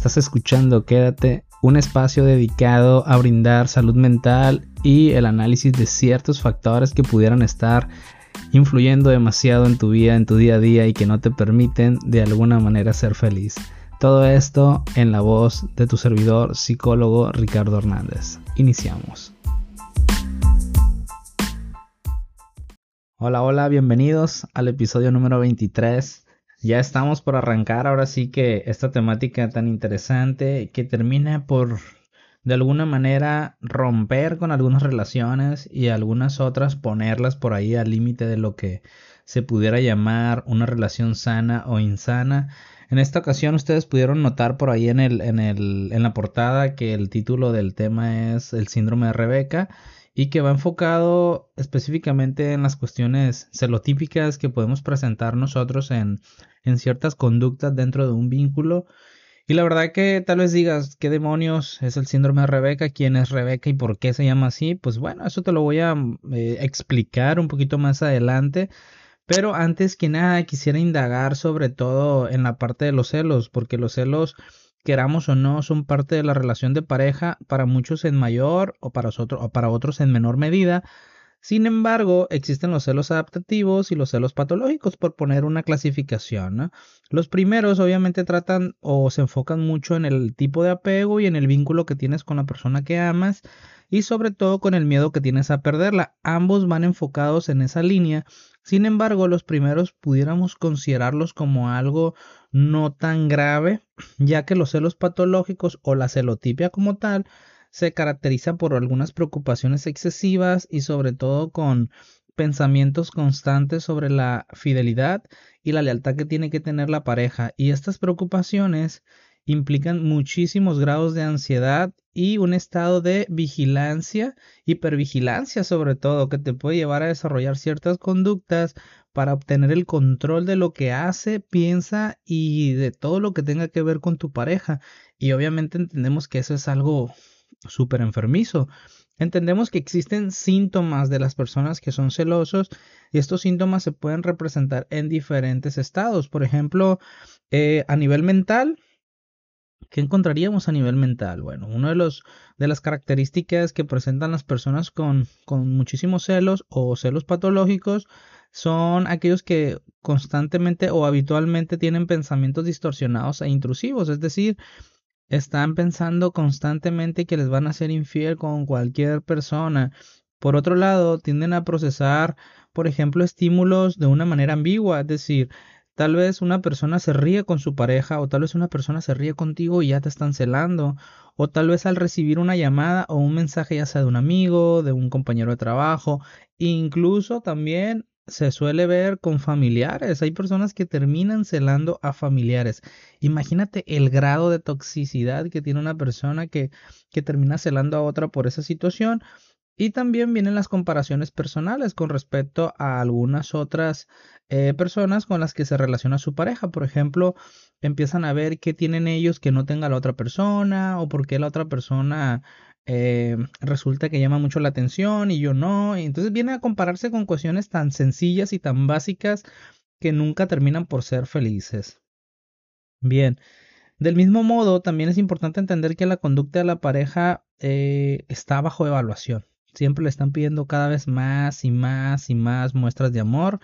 estás escuchando Quédate, un espacio dedicado a brindar salud mental y el análisis de ciertos factores que pudieran estar influyendo demasiado en tu vida, en tu día a día y que no te permiten de alguna manera ser feliz. Todo esto en la voz de tu servidor psicólogo Ricardo Hernández. Iniciamos. Hola, hola, bienvenidos al episodio número 23. Ya estamos por arrancar ahora sí que esta temática tan interesante que termina por de alguna manera romper con algunas relaciones y algunas otras ponerlas por ahí al límite de lo que se pudiera llamar una relación sana o insana. En esta ocasión ustedes pudieron notar por ahí en, el, en, el, en la portada que el título del tema es el síndrome de Rebeca y que va enfocado específicamente en las cuestiones celotípicas que podemos presentar nosotros en, en ciertas conductas dentro de un vínculo. Y la verdad que tal vez digas, ¿qué demonios es el síndrome de Rebeca? ¿Quién es Rebeca y por qué se llama así? Pues bueno, eso te lo voy a eh, explicar un poquito más adelante. Pero antes que nada quisiera indagar sobre todo en la parte de los celos, porque los celos queramos o no, son parte de la relación de pareja, para muchos en mayor o para, otros, o para otros en menor medida. Sin embargo, existen los celos adaptativos y los celos patológicos, por poner una clasificación. Los primeros obviamente tratan o se enfocan mucho en el tipo de apego y en el vínculo que tienes con la persona que amas y sobre todo con el miedo que tienes a perderla. Ambos van enfocados en esa línea. Sin embargo, los primeros pudiéramos considerarlos como algo no tan grave, ya que los celos patológicos o la celotipia como tal se caracterizan por algunas preocupaciones excesivas y sobre todo con pensamientos constantes sobre la fidelidad y la lealtad que tiene que tener la pareja. Y estas preocupaciones implican muchísimos grados de ansiedad y un estado de vigilancia, hipervigilancia sobre todo, que te puede llevar a desarrollar ciertas conductas para obtener el control de lo que hace, piensa y de todo lo que tenga que ver con tu pareja. Y obviamente entendemos que eso es algo súper enfermizo. Entendemos que existen síntomas de las personas que son celosos y estos síntomas se pueden representar en diferentes estados. Por ejemplo, eh, a nivel mental, ¿Qué encontraríamos a nivel mental? Bueno, una de, los, de las características que presentan las personas con, con muchísimos celos o celos patológicos son aquellos que constantemente o habitualmente tienen pensamientos distorsionados e intrusivos, es decir, están pensando constantemente que les van a ser infiel con cualquier persona. Por otro lado, tienden a procesar, por ejemplo, estímulos de una manera ambigua, es decir, Tal vez una persona se ríe con su pareja o tal vez una persona se ríe contigo y ya te están celando. O tal vez al recibir una llamada o un mensaje ya sea de un amigo, de un compañero de trabajo. Incluso también se suele ver con familiares. Hay personas que terminan celando a familiares. Imagínate el grado de toxicidad que tiene una persona que, que termina celando a otra por esa situación. Y también vienen las comparaciones personales con respecto a algunas otras eh, personas con las que se relaciona su pareja. Por ejemplo, empiezan a ver qué tienen ellos que no tenga la otra persona o por qué la otra persona eh, resulta que llama mucho la atención y yo no. Y entonces viene a compararse con cuestiones tan sencillas y tan básicas que nunca terminan por ser felices. Bien, del mismo modo, también es importante entender que la conducta de la pareja eh, está bajo evaluación. Siempre le están pidiendo cada vez más y más y más muestras de amor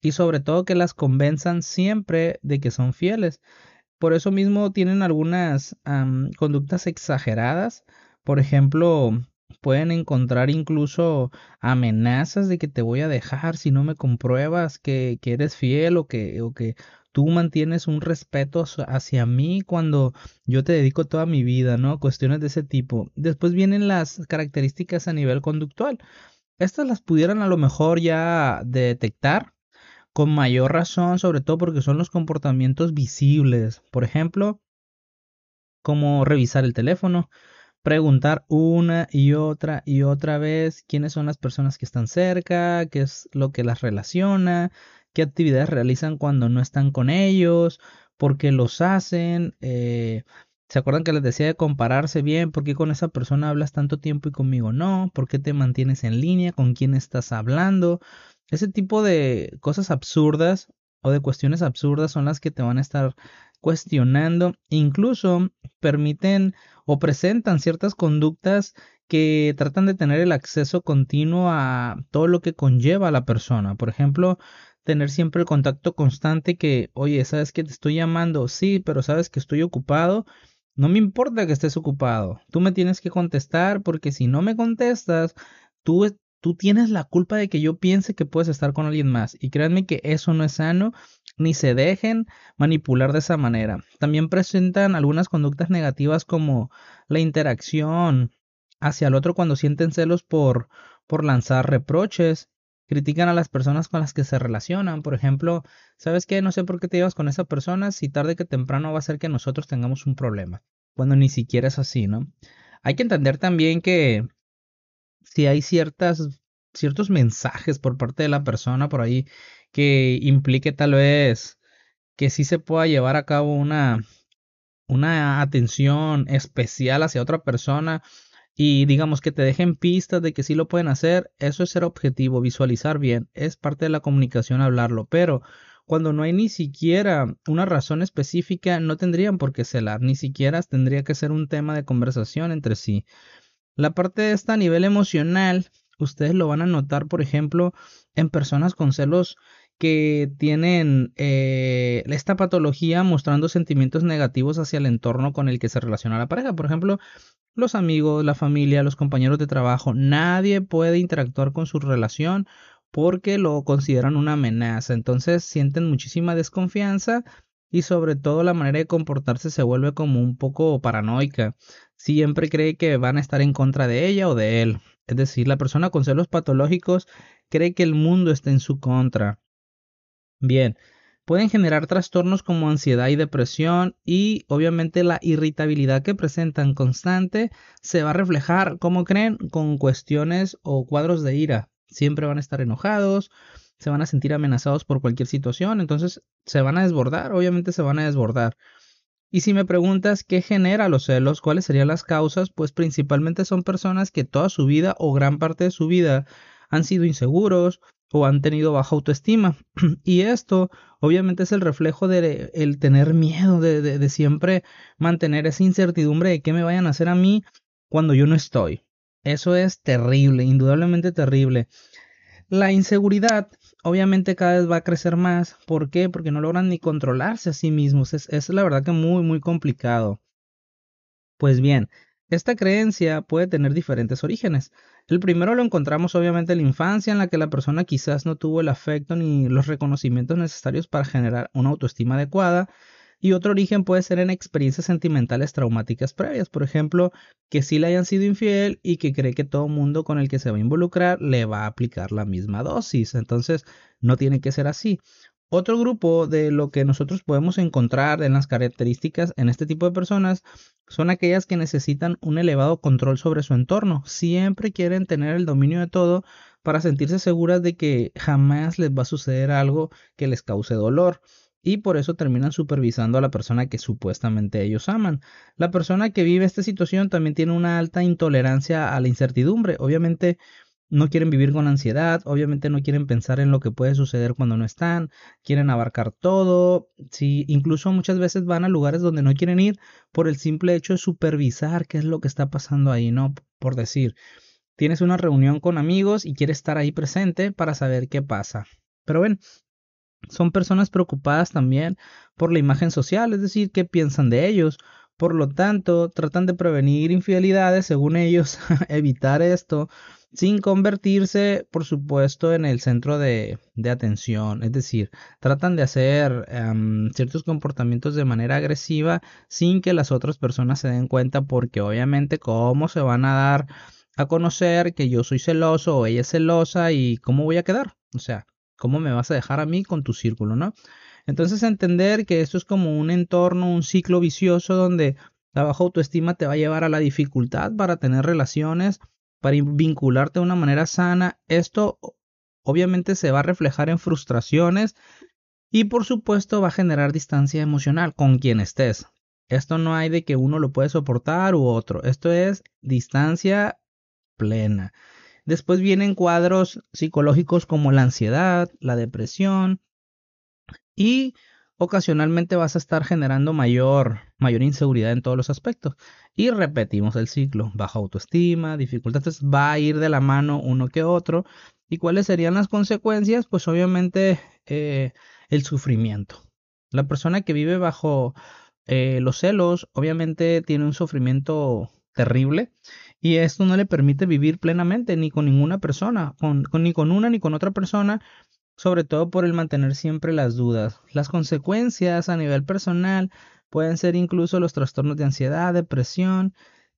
y sobre todo que las convenzan siempre de que son fieles. Por eso mismo tienen algunas conductas exageradas. Por ejemplo, pueden encontrar incluso amenazas de que te voy a dejar si no me compruebas que, eres fiel o que, o que tú mantienes un respeto hacia mí cuando yo te dedico toda mi vida, ¿no? Cuestiones de ese tipo. Después vienen las características a nivel conductual. Estas las pudieran a lo mejor ya detectar con mayor razón, sobre todo porque son los comportamientos visibles. Por ejemplo, como revisar el teléfono, preguntar una y otra y otra vez quiénes son las personas que están cerca, qué es lo que las relaciona, qué actividades realizan cuando no están con ellos, por qué los hacen. Eh, ¿Se acuerdan que les decía de compararse bien? ¿Por qué con esa persona hablas tanto tiempo y conmigo no? ¿Por qué te mantienes en línea? ¿Con quién estás hablando? Ese tipo de cosas absurdas o de cuestiones absurdas son las que te van a estar cuestionando, incluso permiten o presentan ciertas conductas que tratan de tener el acceso continuo a todo lo que conlleva a la persona. Por ejemplo, tener siempre el contacto constante que, oye, sabes que te estoy llamando, sí, pero sabes que estoy ocupado. No me importa que estés ocupado, tú me tienes que contestar porque si no me contestas, tú, tú tienes la culpa de que yo piense que puedes estar con alguien más. Y créanme que eso no es sano, ni se dejen manipular de esa manera. También presentan algunas conductas negativas como la interacción hacia el otro cuando sienten celos por, por lanzar reproches critican a las personas con las que se relacionan. Por ejemplo, ¿sabes qué? No sé por qué te llevas con esa persona si tarde que temprano va a ser que nosotros tengamos un problema. Cuando ni siquiera es así, ¿no? Hay que entender también que si hay ciertas, ciertos mensajes por parte de la persona por ahí que implique tal vez que sí se pueda llevar a cabo una, una atención especial hacia otra persona y digamos que te dejen pistas de que sí lo pueden hacer, eso es ser objetivo, visualizar bien, es parte de la comunicación hablarlo, pero cuando no hay ni siquiera una razón específica, no tendrían por qué celar, ni siquiera tendría que ser un tema de conversación entre sí. La parte de esta a nivel emocional, ustedes lo van a notar, por ejemplo, en personas con celos que tienen eh, esta patología mostrando sentimientos negativos hacia el entorno con el que se relaciona la pareja. Por ejemplo, los amigos, la familia, los compañeros de trabajo, nadie puede interactuar con su relación porque lo consideran una amenaza. Entonces sienten muchísima desconfianza y sobre todo la manera de comportarse se vuelve como un poco paranoica. Siempre cree que van a estar en contra de ella o de él. Es decir, la persona con celos patológicos cree que el mundo está en su contra. Bien, pueden generar trastornos como ansiedad y depresión y obviamente la irritabilidad que presentan constante se va a reflejar, como creen, con cuestiones o cuadros de ira. Siempre van a estar enojados, se van a sentir amenazados por cualquier situación, entonces se van a desbordar, obviamente se van a desbordar. Y si me preguntas qué genera los celos, cuáles serían las causas, pues principalmente son personas que toda su vida o gran parte de su vida han sido inseguros, o han tenido baja autoestima. y esto obviamente es el reflejo de el tener miedo, de, de, siempre mantener esa incertidumbre de qué me vayan a hacer a mí cuando yo no estoy. Eso es terrible, indudablemente terrible. La inseguridad obviamente cada vez va a crecer más. ¿Por qué? Porque no logran ni controlarse a sí mismos. Es, es la verdad que muy, muy complicado. Pues bien, esta creencia puede tener diferentes orígenes. El primero lo encontramos obviamente en la infancia, en la que la persona quizás no tuvo el afecto ni los reconocimientos necesarios para generar una autoestima adecuada. Y otro origen puede ser en experiencias sentimentales traumáticas previas, por ejemplo, que sí le hayan sido infiel y que cree que todo mundo con el que se va a involucrar le va a aplicar la misma dosis. Entonces, no tiene que ser así. Otro grupo de lo que nosotros podemos encontrar en las características en este tipo de personas son aquellas que necesitan un elevado control sobre su entorno. Siempre quieren tener el dominio de todo para sentirse seguras de que jamás les va a suceder algo que les cause dolor. Y por eso terminan supervisando a la persona que supuestamente ellos aman. La persona que vive esta situación también tiene una alta intolerancia a la incertidumbre. Obviamente no quieren vivir con ansiedad, obviamente no quieren pensar en lo que puede suceder cuando no están, quieren abarcar todo, sí, incluso muchas veces van a lugares donde no quieren ir por el simple hecho de supervisar qué es lo que está pasando ahí, ¿no? Por decir, tienes una reunión con amigos y quieres estar ahí presente para saber qué pasa. Pero ven, son personas preocupadas también por la imagen social, es decir, qué piensan de ellos. Por lo tanto, tratan de prevenir infidelidades, según ellos, evitar esto, sin convertirse, por supuesto, en el centro de, atención. Es decir, tratan de hacer em, ciertos comportamientos de manera agresiva sin que las otras personas se den cuenta porque obviamente cómo se van a dar a conocer que yo soy celoso o ella es celosa y cómo voy a quedar. O sea, cómo me vas a dejar a mí con tu círculo, ¿no? Entonces entender que esto es como un entorno, un ciclo vicioso donde la baja autoestima te va a llevar a la dificultad para tener relaciones para vincularte de una manera sana. Esto obviamente se va a reflejar en frustraciones y por supuesto va a generar distancia emocional con quien estés. Esto no hay de que uno lo puede soportar u otro. Esto es distancia plena. Después vienen cuadros psicológicos como la ansiedad, la depresión, y ocasionalmente vas a estar generando mayor, mayor inseguridad en todos los aspectos. Y repetimos el ciclo, baja autoestima, dificultades, va a ir de la mano uno que otro. ¿Y cuáles serían las consecuencias? Pues obviamente eh, el sufrimiento. La persona que vive bajo eh, los celos obviamente tiene un sufrimiento terrible y esto no le permite vivir plenamente ni con ninguna persona, ni con una ni con otra persona, sobre todo por el mantener siempre las dudas. Las consecuencias a nivel personal pueden ser incluso los trastornos de ansiedad, depresión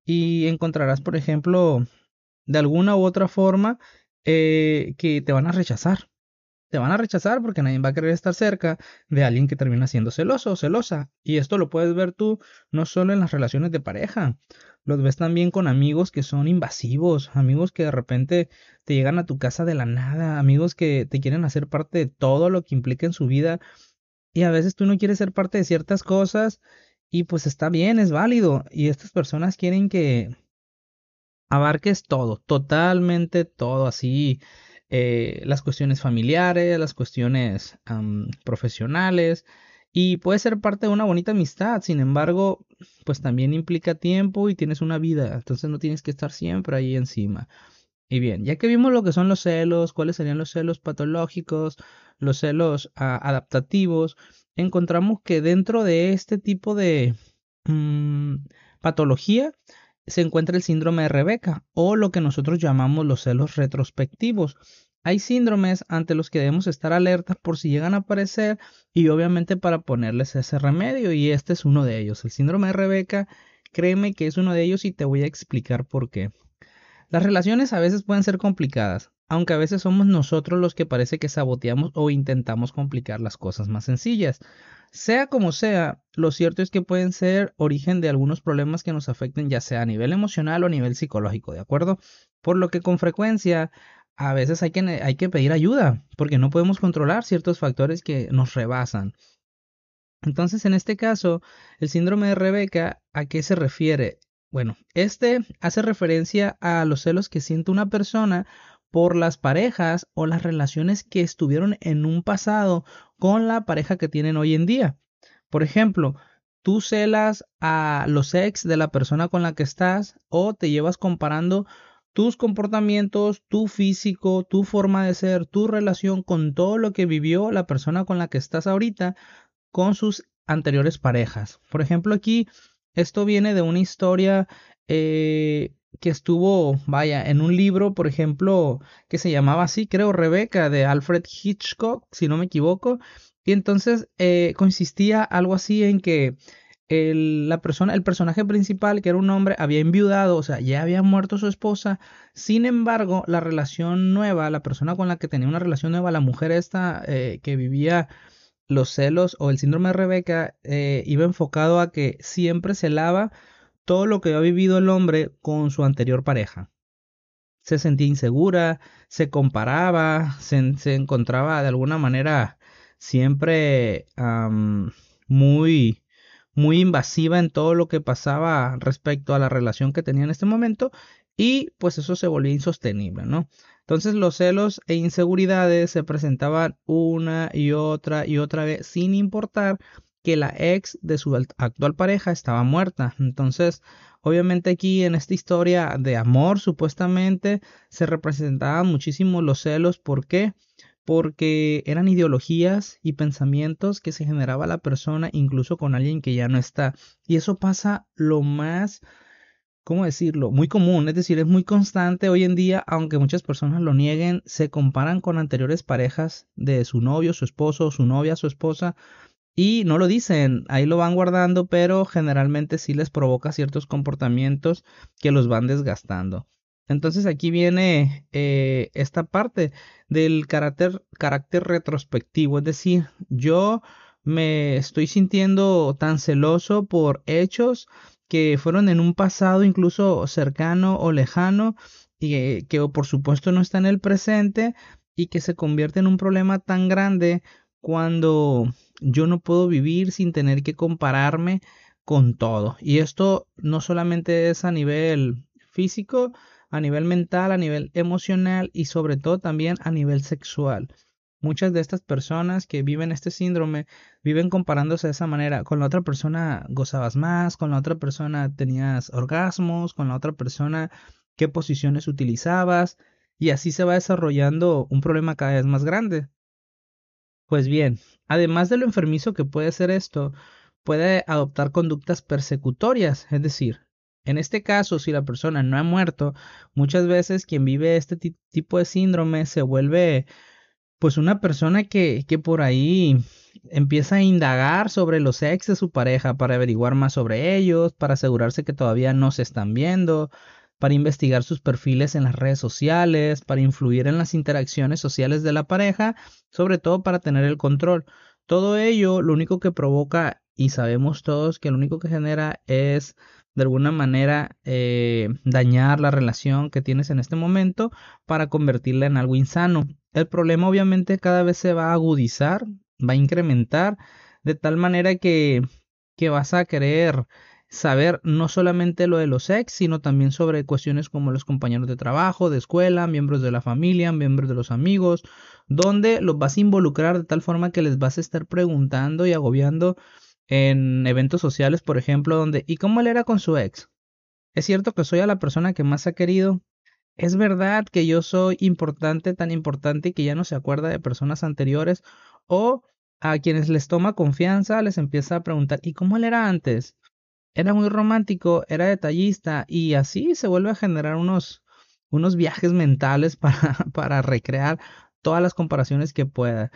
y encontrarás, por ejemplo, de alguna u otra forma eh, que te van a rechazar te van a rechazar porque nadie va a querer estar cerca de alguien que termina siendo celoso o celosa. Y esto lo puedes ver tú no solo en las relaciones de pareja, los ves también con amigos que son invasivos, amigos que de repente te llegan a tu casa de la nada, amigos que te quieren hacer parte de todo lo que implica en su vida. Y a veces tú no quieres ser parte de ciertas cosas y pues está bien, es válido. Y estas personas quieren que abarques todo, totalmente todo, así eh, las cuestiones familiares, las cuestiones profesionales y puede ser parte de una bonita amistad, sin embargo, pues también implica tiempo y tienes una vida, entonces no tienes que estar siempre ahí encima. Y bien, ya que vimos lo que son los celos, cuáles serían los celos patológicos, los celos ah, adaptativos, encontramos que dentro de este tipo de mm, patología se encuentra el síndrome de Rebeca o lo que nosotros llamamos los celos retrospectivos. Hay síndromes ante los que debemos estar alertas por si llegan a aparecer y obviamente para ponerles ese remedio y este es uno de ellos. El síndrome de Rebeca, créeme que es uno de ellos y te voy a explicar por qué. Las relaciones a veces pueden ser complicadas, aunque a veces somos nosotros los que parece que saboteamos o intentamos complicar las cosas más sencillas. Sea como sea, lo cierto es que pueden ser origen de algunos problemas que nos afecten ya sea a nivel emocional o a nivel psicológico, ¿de acuerdo? Por lo que con frecuencia a veces hay que, hay que pedir ayuda, porque no podemos controlar ciertos factores que nos rebasan. Entonces, en este caso, el síndrome de Rebeca, ¿a qué se refiere? Bueno, este hace referencia a los celos que siente una persona por las parejas o las relaciones que estuvieron en un pasado con la pareja que tienen hoy en día. Por ejemplo, tú celas a los ex de la persona con la que estás o te llevas comparando tus comportamientos, tu físico, tu forma de ser, tu relación con todo lo que vivió la persona con la que estás ahorita con sus anteriores parejas. Por ejemplo, aquí esto viene de una historia eh, que estuvo, vaya, en un libro, por ejemplo, que se llamaba así, creo, Rebeca, de Alfred Hitchcock, si no me equivoco. Y entonces eh, consistía algo así en que el, la persona, el personaje principal, que era un hombre, había enviudado, o sea, ya había muerto su esposa. Sin embargo, la relación nueva, la persona con la que tenía una relación nueva, la mujer esta eh, que vivía los celos o el síndrome de Rebeca, eh, iba enfocado a que siempre se lava todo lo que ha vivido el hombre con su anterior pareja. Se sentía insegura, se comparaba, se, encontraba de alguna manera siempre muy, muy invasiva en todo lo que pasaba respecto a la relación que tenía en este momento y pues eso se volvía insostenible, ¿no? Entonces los celos e inseguridades se presentaban una y otra y otra vez sin importar que la ex de su actual pareja estaba muerta. Entonces, obviamente aquí en esta historia de amor, supuestamente, se representaban muchísimo los celos. ¿Por qué? Porque eran ideologías y pensamientos que se generaba la persona incluso con alguien que ya no está. Y eso pasa lo más ¿cómo decirlo? Muy común, es decir, es muy constante hoy en día, aunque muchas personas lo nieguen, se comparan con anteriores parejas de su novio, su esposo, su novia, su esposa, y no lo dicen, ahí lo van guardando, pero generalmente sí les provoca ciertos comportamientos que los van desgastando. Entonces aquí viene eh, esta parte del carácter, carácter retrospectivo, es decir, yo me estoy sintiendo tan celoso por hechos que fueron en un pasado incluso cercano o lejano y que por supuesto no está en el presente y que se convierte en un problema tan grande cuando yo no puedo vivir sin tener que compararme con todo. Y esto no solamente es a nivel físico, a nivel mental, a nivel emocional y sobre todo también a nivel sexual. muchas de estas personas que viven este síndrome viven comparándose de esa manera. Con la otra persona gozabas más, con la otra persona tenías orgasmos, con la otra persona qué posiciones utilizabas y así se va desarrollando un problema cada vez más grande. Pues bien, además de lo enfermizo que puede ser esto, puede adoptar conductas persecutorias, es decir, en este caso, si la persona no ha muerto, muchas veces quien vive este tipo de síndrome se vuelve pues una persona que, que por ahí empieza a indagar sobre los ex de su pareja para averiguar más sobre ellos, para asegurarse que todavía no se están viendo, para investigar sus perfiles en las redes sociales, para influir en las interacciones sociales de la pareja, sobre todo para tener el control. Todo ello lo único que provoca, y sabemos todos que lo único que genera es de alguna manera eh, dañar la relación que tienes en este momento para convertirla en algo insano. El problema obviamente cada vez se va a agudizar, va a incrementar, de tal manera que, que vas a querer saber no solamente lo de los ex, sino también sobre cuestiones como los compañeros de trabajo, de escuela, miembros de la familia, miembros de los amigos, donde los vas a involucrar de tal forma que les vas a estar preguntando y agobiando en eventos sociales, por ejemplo, donde ¿y cómo él era con su ex? ¿Es cierto que soy a la persona que más ha querido? ¿Es verdad que yo soy importante, tan importante que ya no se acuerda de personas anteriores? O a quienes les toma confianza les empieza a preguntar ¿y cómo él era antes? Era muy romántico, era detallista y así se vuelve a generar unos, unos viajes mentales para, para recrear todas las comparaciones que pueda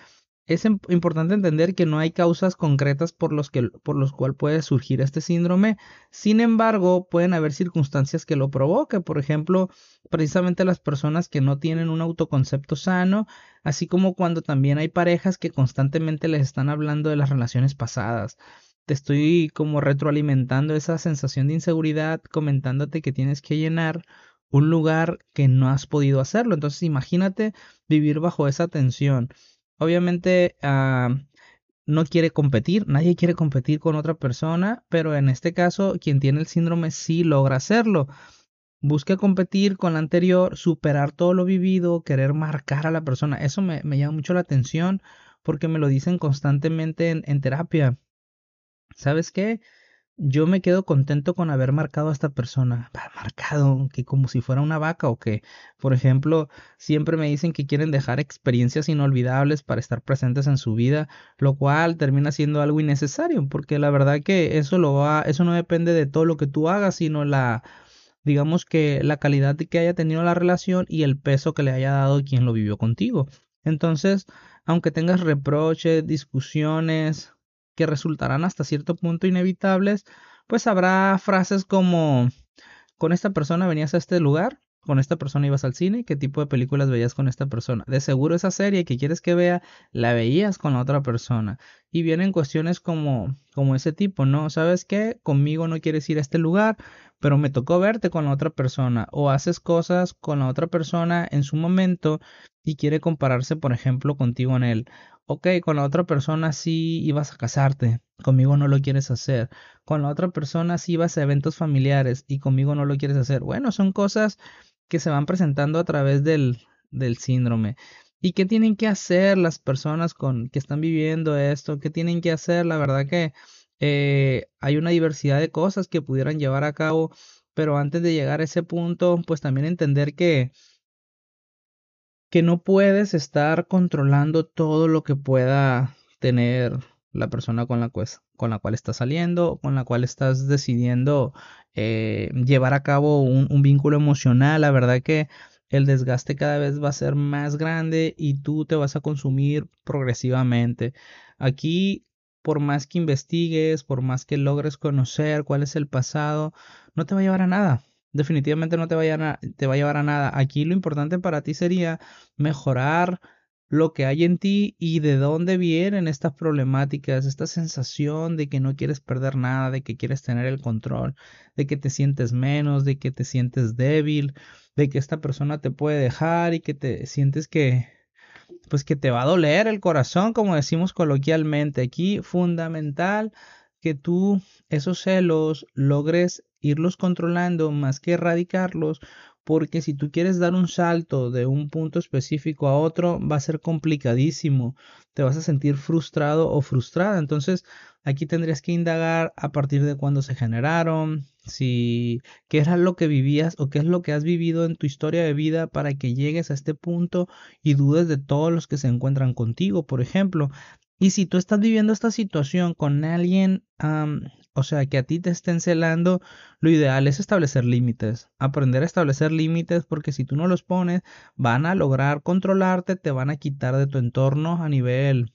es importante entender que no hay causas concretas por los, que, por los cuales puede surgir este síndrome. Sin embargo, pueden haber circunstancias que lo provoquen. Por ejemplo, precisamente las personas que no tienen un autoconcepto sano, así como cuando también hay parejas que constantemente les están hablando de las relaciones pasadas. Te estoy como retroalimentando esa sensación de inseguridad, comentándote que tienes que llenar un lugar que no has podido hacerlo. Entonces imagínate vivir bajo esa tensión Obviamente ah, no quiere competir, nadie quiere competir con otra persona, pero en este caso quien tiene el síndrome sí logra hacerlo. Busca competir con la anterior, superar todo lo vivido, querer marcar a la persona. Eso me, llama mucho la atención porque me lo dicen constantemente en terapia. ¿Sabes qué? Yo me quedo contento con haber marcado a esta persona, marcado, que como si fuera una vaca o que, por ejemplo, siempre me dicen que quieren dejar experiencias inolvidables para estar presentes en su vida, lo cual termina siendo algo innecesario, porque la verdad que eso lo va, eso no depende de todo lo que tú hagas, sino la, digamos que la calidad que haya tenido la relación y el peso que le haya dado quien lo vivió contigo. Entonces, aunque tengas reproches, discusiones, que resultarán hasta cierto punto inevitables, pues habrá frases como con esta persona venías a este lugar, con esta persona ibas al cine, qué tipo de películas veías con esta persona. De seguro esa serie que quieres que vea, la veías con la otra persona. Y vienen cuestiones como, como ese tipo, ¿no? ¿Sabes qué? Conmigo no quieres ir a este lugar, pero me tocó verte con la otra persona. O haces cosas con la otra persona en su momento y quiere compararse, por ejemplo, contigo en él ok, con la otra persona sí ibas a casarte, conmigo no lo quieres hacer. Con la otra persona sí ibas a eventos familiares y conmigo no lo quieres hacer. Bueno, son cosas que se van presentando a través del, del síndrome. ¿Y qué tienen que hacer las personas con, que están viviendo esto? ¿Qué tienen que hacer? La verdad que eh, hay una diversidad de cosas que pudieran llevar a cabo, pero antes de llegar a ese punto, pues también entender que que no puedes estar controlando todo lo que pueda tener la persona con la, con la cual estás saliendo, con la cual estás decidiendo eh, llevar a cabo un, vínculo emocional. La verdad que el desgaste cada vez va a ser más grande y tú te vas a consumir progresivamente. Aquí, por más que investigues, por más que logres conocer cuál es el pasado, no te va a llevar a nada definitivamente no te va, a, te va a llevar a nada. Aquí lo importante para ti sería mejorar lo que hay en ti y de dónde vienen estas problemáticas, esta sensación de que no quieres perder nada, de que quieres tener el control, de que te sientes menos, de que te sientes débil, de que esta persona te puede dejar y que te sientes que pues que te va a doler el corazón, como decimos coloquialmente. Aquí fundamental que tú esos celos logres irlos controlando más que erradicarlos, porque si tú quieres dar un salto de un punto específico a otro, va a ser complicadísimo, te vas a sentir frustrado o frustrada, entonces aquí tendrías que indagar a partir de cuándo se generaron, si qué era lo que vivías o qué es lo que has vivido en tu historia de vida para que llegues a este punto y dudes de todos los que se encuentran contigo, por ejemplo. Y si tú estás viviendo esta situación con alguien o sea, que a ti te estén celando, lo ideal es establecer límites, aprender a establecer límites porque si tú no los pones, van a lograr controlarte, te van a quitar de tu entorno a nivel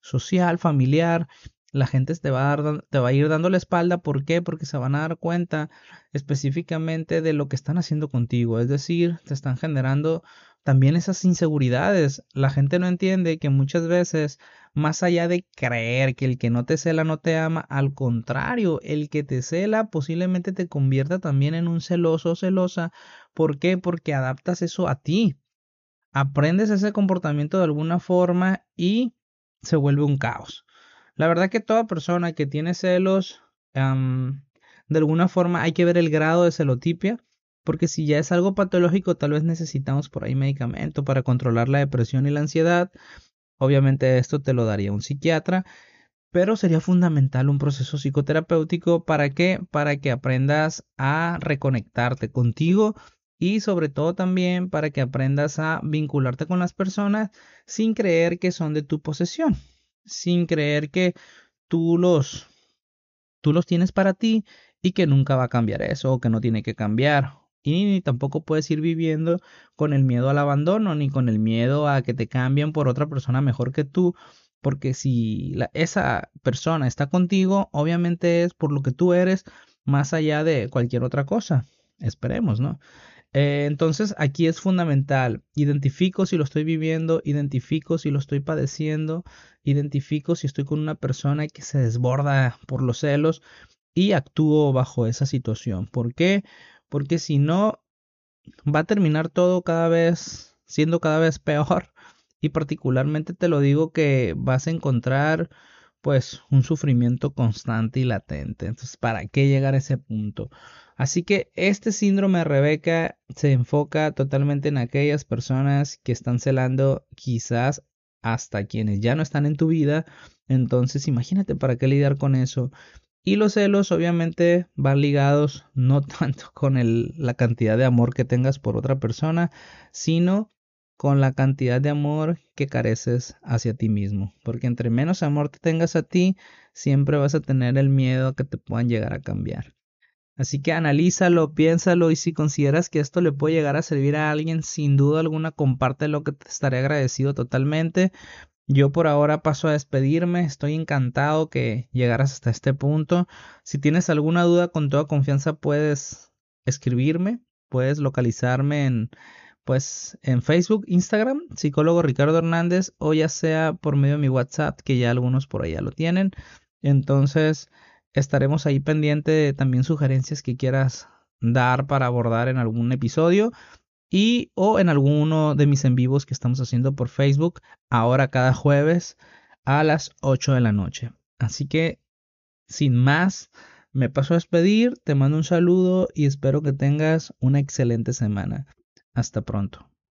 social, familiar. La gente te va, a dar, te va a ir dando la espalda. ¿Por qué? Porque se van a dar cuenta específicamente de lo que están haciendo contigo. Es decir, te están generando también esas inseguridades. La gente no entiende que muchas veces, más allá de creer que el que no te cela no te ama, al contrario, el que te cela posiblemente te convierta también en un celoso o celosa. ¿Por qué? Porque adaptas eso a ti. Aprendes ese comportamiento de alguna forma y se vuelve un caos. La verdad que toda persona que tiene celos, de alguna forma hay que ver el grado de celotipia porque si ya es algo patológico, tal vez necesitamos por ahí medicamento para controlar la depresión y la ansiedad. Obviamente esto te lo daría un psiquiatra, pero sería fundamental un proceso psicoterapéutico. Para que para que aprendas a reconectarte contigo y sobre todo también para que aprendas a vincularte con las personas sin creer que son de tu posesión, sin creer que tú los tú los tienes para ti y que nunca va a cambiar eso o que no tiene que cambiar y tampoco puedes ir viviendo con el miedo al abandono ni con el miedo a que te cambien por otra persona mejor que tú, porque si esa persona está contigo, obviamente es por lo que tú eres más allá de cualquier otra cosa. Esperemos, ¿no? Eh, entonces aquí es fundamental, identifico si lo estoy viviendo, identifico si lo estoy padeciendo, identifico si estoy con una persona que se desborda por los celos y actúo bajo esa situación. ¿Por qué? Porque si no, va a terminar todo cada vez siendo cada vez peor. Y particularmente te lo digo que vas a encontrar pues un sufrimiento constante y latente. Entonces, ¿para qué llegar a ese punto? Así que este síndrome de Rebeca se enfoca totalmente en aquellas personas que están celando quizás hasta quienes ya no están en tu vida. Entonces, imagínate para qué lidiar con eso. Y los celos obviamente van ligados no tanto con la cantidad de amor que tengas por otra persona, sino con la cantidad de amor que careces hacia ti mismo. Porque entre menos amor te tengas a ti, siempre vas a tener el miedo a que te puedan llegar a cambiar. Así que analízalo, piénsalo y si consideras que esto le puede llegar a servir a alguien, sin duda alguna comparte lo que te estaré agradecido totalmente. Yo por ahora paso a despedirme, estoy encantado que llegaras hasta este punto. Si tienes alguna duda, con toda confianza puedes escribirme, puedes localizarme en pues en Facebook, Instagram, psicólogo Ricardo Hernández o ya sea por medio de mi WhatsApp, que ya algunos por allá lo tienen. Entonces, estaremos ahí pendiente de también sugerencias que quieras dar para abordar en algún episodio y o en alguno de mis en vivos que estamos haciendo por Facebook ahora cada jueves a las 8 de la noche. Así que sin más, me paso a despedir, te mando un saludo y espero que tengas una excelente semana. Hasta pronto.